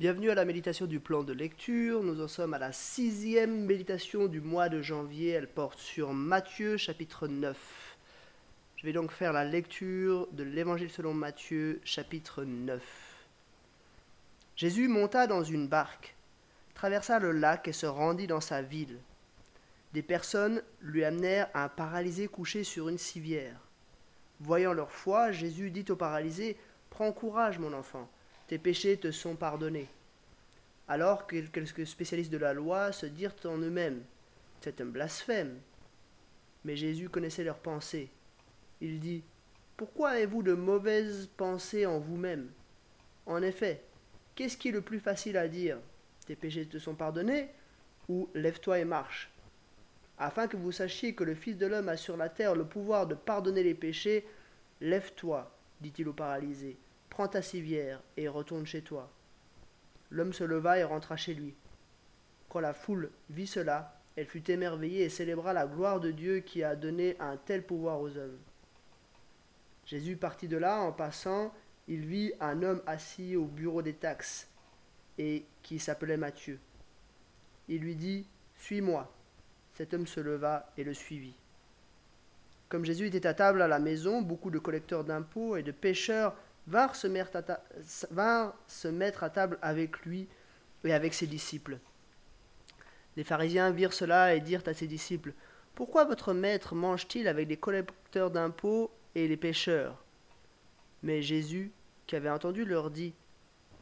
Bienvenue à la méditation du plan de lecture. Nous en sommes à la sixième méditation du mois de janvier. Elle porte sur Matthieu chapitre 9. Je vais donc faire la lecture de l'Évangile selon Matthieu chapitre 9. Jésus monta dans une barque, traversa le lac et se rendit dans sa ville. Des personnes lui amenèrent un paralysé couché sur une civière. Voyant leur foi, Jésus dit au paralysé Prends courage, mon enfant tes péchés te sont pardonnés. Alors que quelques spécialistes de la loi se dirent en eux-mêmes, c'est un blasphème. Mais Jésus connaissait leurs pensées. Il dit, Pourquoi avez-vous de mauvaises pensées en vous-même? En effet, qu'est-ce qui est le plus facile à dire? Tes péchés te sont pardonnés ou Lève-toi et marche? Afin que vous sachiez que le Fils de l'homme a sur la terre le pouvoir de pardonner les péchés, Lève-toi, dit-il au paralysé, Prends ta civière et retourne chez toi. L'homme se leva et rentra chez lui. Quand la foule vit cela, elle fut émerveillée et célébra la gloire de Dieu qui a donné un tel pouvoir aux hommes. Jésus partit de là, en passant, il vit un homme assis au bureau des taxes, et qui s'appelait Matthieu. Il lui dit, Suis-moi. Cet homme se leva et le suivit. Comme Jésus était à table à la maison, beaucoup de collecteurs d'impôts et de pêcheurs vinrent se, mettre à table avec lui et avec ses disciples. Les pharisiens virent cela et dirent à ses disciples, Pourquoi votre maître mange-t-il avec les collecteurs d'impôts et les pêcheurs? Mais Jésus, qui avait entendu, leur dit,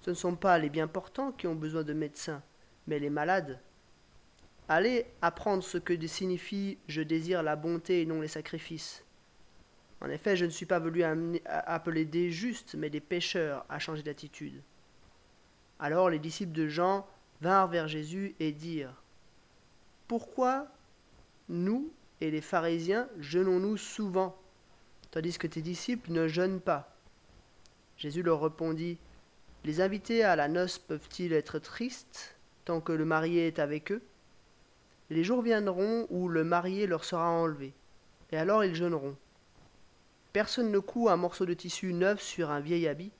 Ce ne sont pas les bien portants qui ont besoin de médecins, mais les malades. Allez apprendre ce que signifie Je désire la bonté et non les sacrifices. En effet, je ne suis pas venu appeler des justes, mais des pécheurs à changer d'attitude. Alors les disciples de Jean vinrent vers Jésus et dirent Pourquoi nous et les pharisiens jeûnons-nous souvent, tandis que tes disciples ne jeûnent pas? Jésus leur répondit Les invités à la noce peuvent-ils être tristes tant que le marié est avec eux? Les jours viendront où le marié leur sera enlevé, et alors ils jeûneront. Personne ne coud un morceau de tissu neuf sur un vieil habit,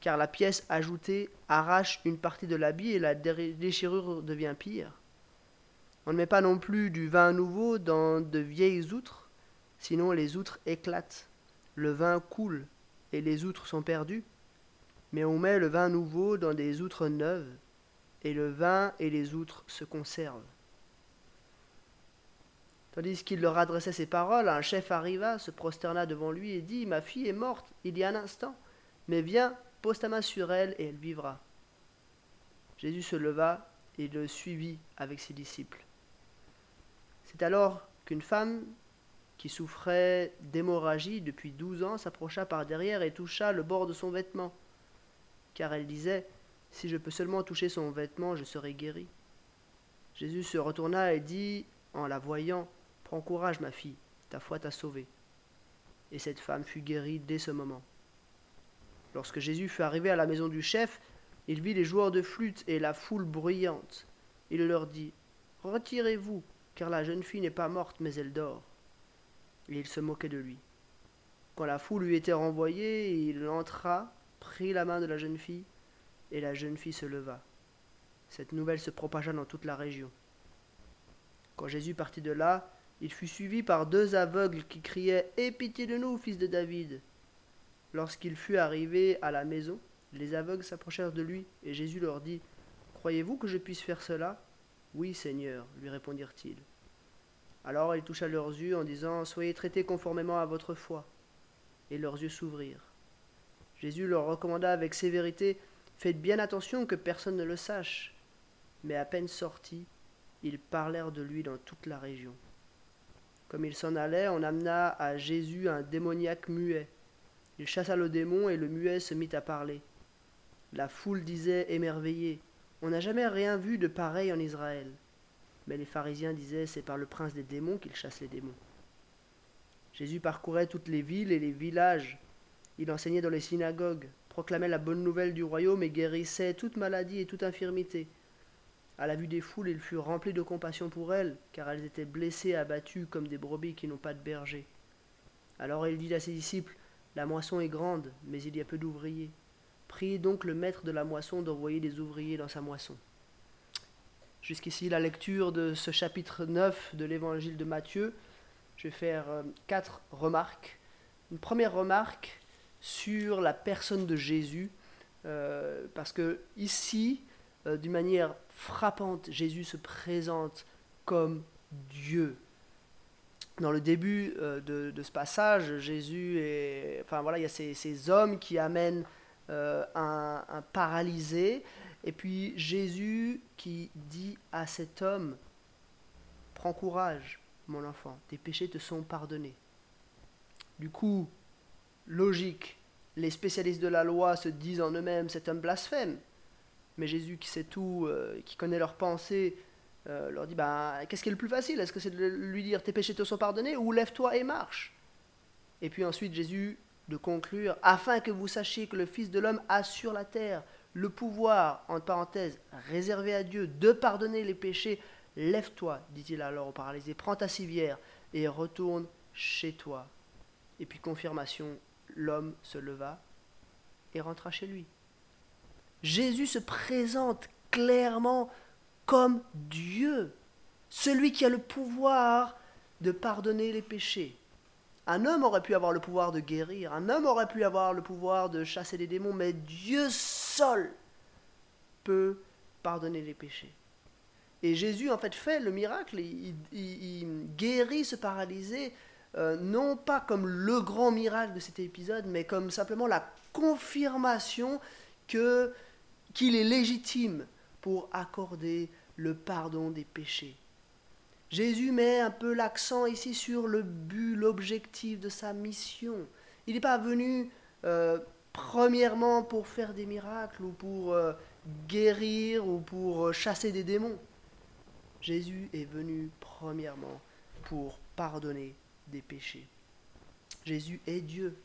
car la pièce ajoutée arrache une partie de l'habit et la déchirure devient pire. On ne met pas non plus du vin nouveau dans de vieilles outres, sinon les outres éclatent, le vin coule et les outres sont perdues. Mais on met le vin nouveau dans des outres neuves, et le vin et les outres se conservent. Tandis qu'il leur adressait ces paroles, un chef arriva, se prosterna devant lui et dit Ma fille est morte il y a un instant, mais viens, pose ta main sur elle et elle vivra. Jésus se leva et le suivit avec ses disciples. C'est alors qu'une femme qui souffrait d'hémorragie depuis douze ans s'approcha par derrière et toucha le bord de son vêtement, car elle disait Si je peux seulement toucher son vêtement, je serai guérie. Jésus se retourna et dit, en la voyant, Prends courage, ma fille, ta foi t'a sauvée. Et cette femme fut guérie dès ce moment. Lorsque Jésus fut arrivé à la maison du chef, il vit les joueurs de flûte et la foule bruyante. Il leur dit Retirez-vous, car la jeune fille n'est pas morte, mais elle dort. Et il se moquait de lui. Quand la foule lui était renvoyée, il entra, prit la main de la jeune fille, et la jeune fille se leva. Cette nouvelle se propagea dans toute la région. Quand Jésus partit de là, il fut suivi par deux aveugles qui criaient Aie pitié de nous, fils de David. Lorsqu'il fut arrivé à la maison, les aveugles s'approchèrent de lui, et Jésus leur dit Croyez-vous que je puisse faire cela Oui, Seigneur, lui répondirent-ils. Alors il toucha leurs yeux en disant Soyez traités conformément à votre foi. Et leurs yeux s'ouvrirent. Jésus leur recommanda avec sévérité Faites bien attention que personne ne le sache. Mais à peine sortis, ils parlèrent de lui dans toute la région. Comme il s'en allait, on amena à Jésus un démoniaque muet. Il chassa le démon et le muet se mit à parler. La foule disait émerveillée On n'a jamais rien vu de pareil en Israël. Mais les pharisiens disaient C'est par le prince des démons qu'il chasse les démons. Jésus parcourait toutes les villes et les villages. Il enseignait dans les synagogues, proclamait la bonne nouvelle du royaume et guérissait toute maladie et toute infirmité. À la vue des foules, il fut rempli de compassion pour elles, car elles étaient blessées abattues comme des brebis qui n'ont pas de berger. Alors il dit à ses disciples La moisson est grande, mais il y a peu d'ouvriers. Priez donc le maître de la moisson d'envoyer des ouvriers dans sa moisson. Jusqu'ici, la lecture de ce chapitre 9 de l'évangile de Matthieu. Je vais faire euh, quatre remarques. Une première remarque sur la personne de Jésus, euh, parce que ici, euh, d'une manière frappante, Jésus se présente comme Dieu. Dans le début de, ce passage, Jésus est, enfin voilà, il y a ces, hommes qui amènent un, un paralysé, et puis Jésus qui dit à cet homme, prends courage, mon enfant, tes péchés te sont pardonnés. Du coup, logique, les spécialistes de la loi se disent en eux-mêmes, c'est un blasphème. Mais Jésus qui sait tout, euh, qui connaît leurs pensées, euh, leur dit, bah, qu'est-ce qui est le plus facile? Est-ce que c'est de lui dire, tes péchés te sont pardonnés, ou lève-toi et marche? Et puis ensuite Jésus de conclure, afin que vous sachiez que le Fils de l'homme a sur la terre le pouvoir, en parenthèse, réservé à Dieu, de pardonner les péchés, Lève-toi, dit-il alors au paralysé, prends ta civière et retourne chez toi. Et puis confirmation, l'homme se leva et rentra chez lui. Jésus se présente clairement comme Dieu, celui qui a le pouvoir de pardonner les péchés. Un homme aurait pu avoir le pouvoir de guérir, un homme aurait pu avoir le pouvoir de chasser les démons, mais Dieu seul peut pardonner les péchés. Et Jésus, en fait, fait le miracle, il, guérit ce paralysé, euh, non pas comme le grand miracle de cet épisode, mais comme simplement la confirmation que qu'il est légitime pour accorder le pardon des péchés. Jésus met un peu l'accent ici sur le but, l'objectif de sa mission. Il n'est pas venu euh, premièrement pour faire des miracles ou pour euh, guérir ou pour chasser des démons. Jésus est venu premièrement pour pardonner des péchés. Jésus est Dieu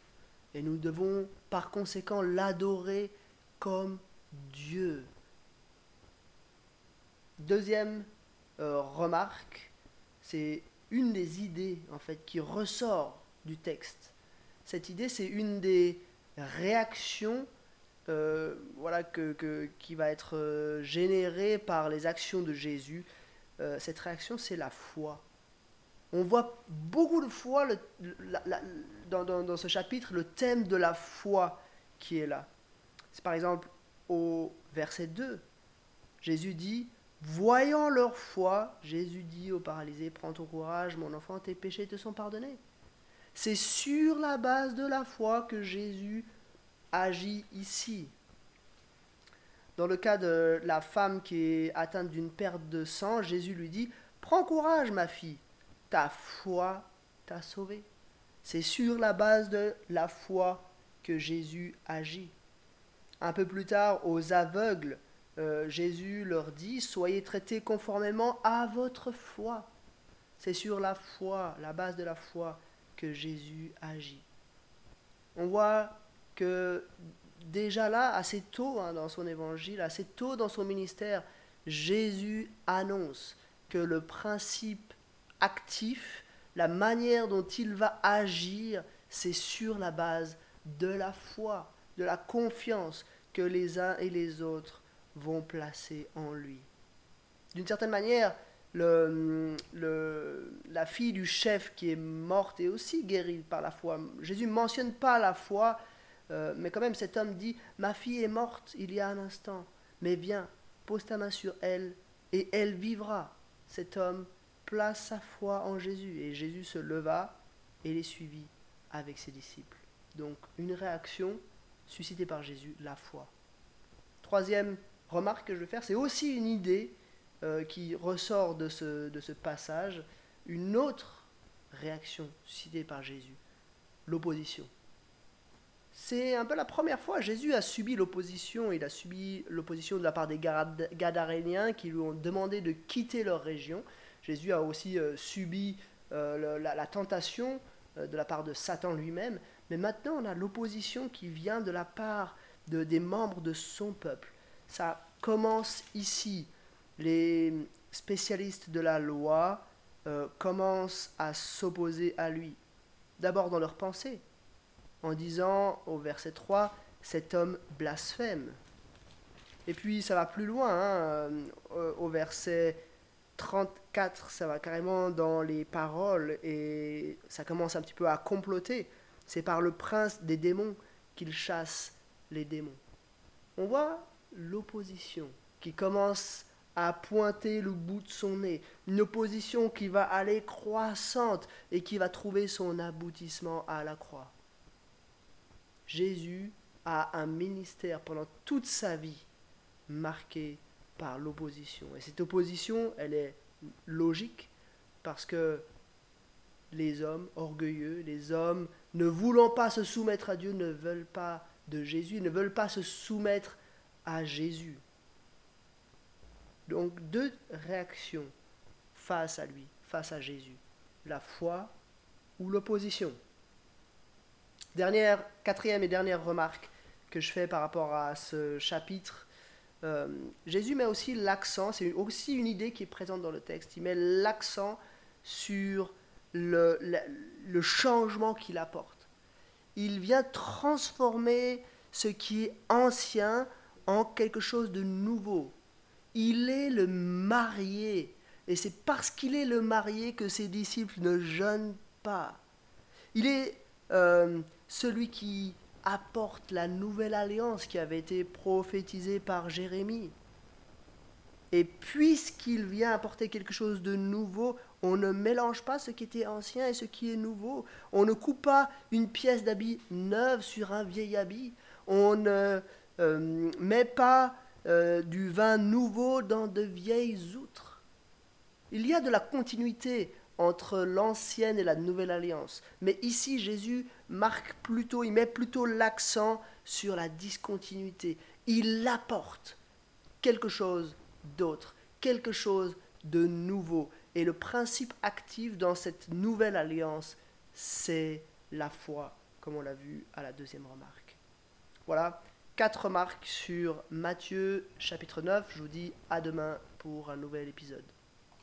et nous devons par conséquent l'adorer comme Dieu. Deuxième euh, remarque, c'est une des idées en fait qui ressort du texte. Cette idée, c'est une des réactions euh, voilà, que, qui va être euh, générée par les actions de Jésus cette réaction, c'est la foi. On voit beaucoup de fois dans, ce chapitre le thème de la foi qui est là. C'est par exemple au verset 2. Jésus dit, voyant leur foi, Jésus dit au paralysé, prends ton courage, mon enfant, tes péchés te sont pardonnés. C'est sur la base de la foi que Jésus agit ici. Dans le cas de la femme qui est atteinte d'une perte de sang, Jésus lui dit Prends courage, ma fille, ta foi t'a sauvée. C'est sur la base de la foi que Jésus agit. Un peu plus tard, aux aveugles, euh, Jésus leur dit Soyez traités conformément à votre foi. C'est sur la foi, la base de la foi, que Jésus agit. On voit que déjà là, assez tôt hein, dans son évangile, assez tôt dans son ministère, Jésus annonce que le principe actif, la manière dont il va agir, c'est sur la base de la foi, de la confiance que les uns et les autres vont placer en lui. D'une certaine manière, le, la fille du chef qui est morte est aussi guérie par la foi. Jésus ne mentionne pas la foi, euh, mais quand même, cet homme dit, ma fille est morte il y a un instant, mais viens, pose ta main sur elle, et elle vivra. Cet homme place sa foi en Jésus, et Jésus se leva et les suivit avec ses disciples. Donc une réaction suscitée par Jésus, la foi. Troisième remarque que je veux faire, c'est aussi une idée euh, qui ressort de ce, de ce passage, une autre réaction suscitée par Jésus, l'opposition. C'est un peu la première fois. Jésus a subi l'opposition. Il a subi l'opposition de la part des Gadaréniens qui lui ont demandé de quitter leur région. Jésus a aussi euh, subi euh, la, tentation de la part de Satan lui-même. Mais maintenant, on a l'opposition qui vient de la part de, des membres de son peuple. Ça commence ici. Les spécialistes de la loi commencent à s'opposer à lui. D'abord dans leur pensée en disant au verset 3, cet homme blasphème. Et puis ça va plus loin, hein, euh, au verset 34, ça va carrément dans les paroles et ça commence un petit peu à comploter. C'est par le prince des démons qu'il chasse les démons. On voit l'opposition qui commence à pointer le bout de son nez, une opposition qui va aller croissante et qui va trouver son aboutissement à la croix. Jésus a un ministère pendant toute sa vie marqué par l'opposition. Et cette opposition, elle est logique parce que les hommes orgueilleux, les hommes ne voulant pas se soumettre à Dieu, ne veulent pas de Jésus, ne veulent pas se soumettre à Jésus. Donc deux réactions face à lui, face à Jésus. La foi ou l'opposition. Dernière, quatrième et dernière remarque que je fais par rapport à ce chapitre. Euh, Jésus met aussi l'accent, c'est aussi une idée qui est présente dans le texte, il met l'accent sur le, le changement qu'il apporte. Il vient transformer ce qui est ancien en quelque chose de nouveau. Il est le marié. Et c'est parce qu'il est le marié que ses disciples ne jeûnent pas. Il est euh, celui qui apporte la nouvelle alliance qui avait été prophétisée par Jérémie. Et puisqu'il vient apporter quelque chose de nouveau, on ne mélange pas ce qui était ancien et ce qui est nouveau. On ne coupe pas une pièce d'habit neuve sur un vieil habit. On ne euh, met pas euh, du vin nouveau dans de vieilles outres. Il y a de la continuité entre l'ancienne et la nouvelle alliance. Mais ici, Jésus marque plutôt, il met plutôt l'accent sur la discontinuité. Il apporte quelque chose d'autre, quelque chose de nouveau. Et le principe actif dans cette nouvelle alliance, c'est la foi, comme on l'a vu à la deuxième remarque. Voilà, quatre remarques sur Matthieu chapitre 9. Je vous dis à demain pour un nouvel épisode.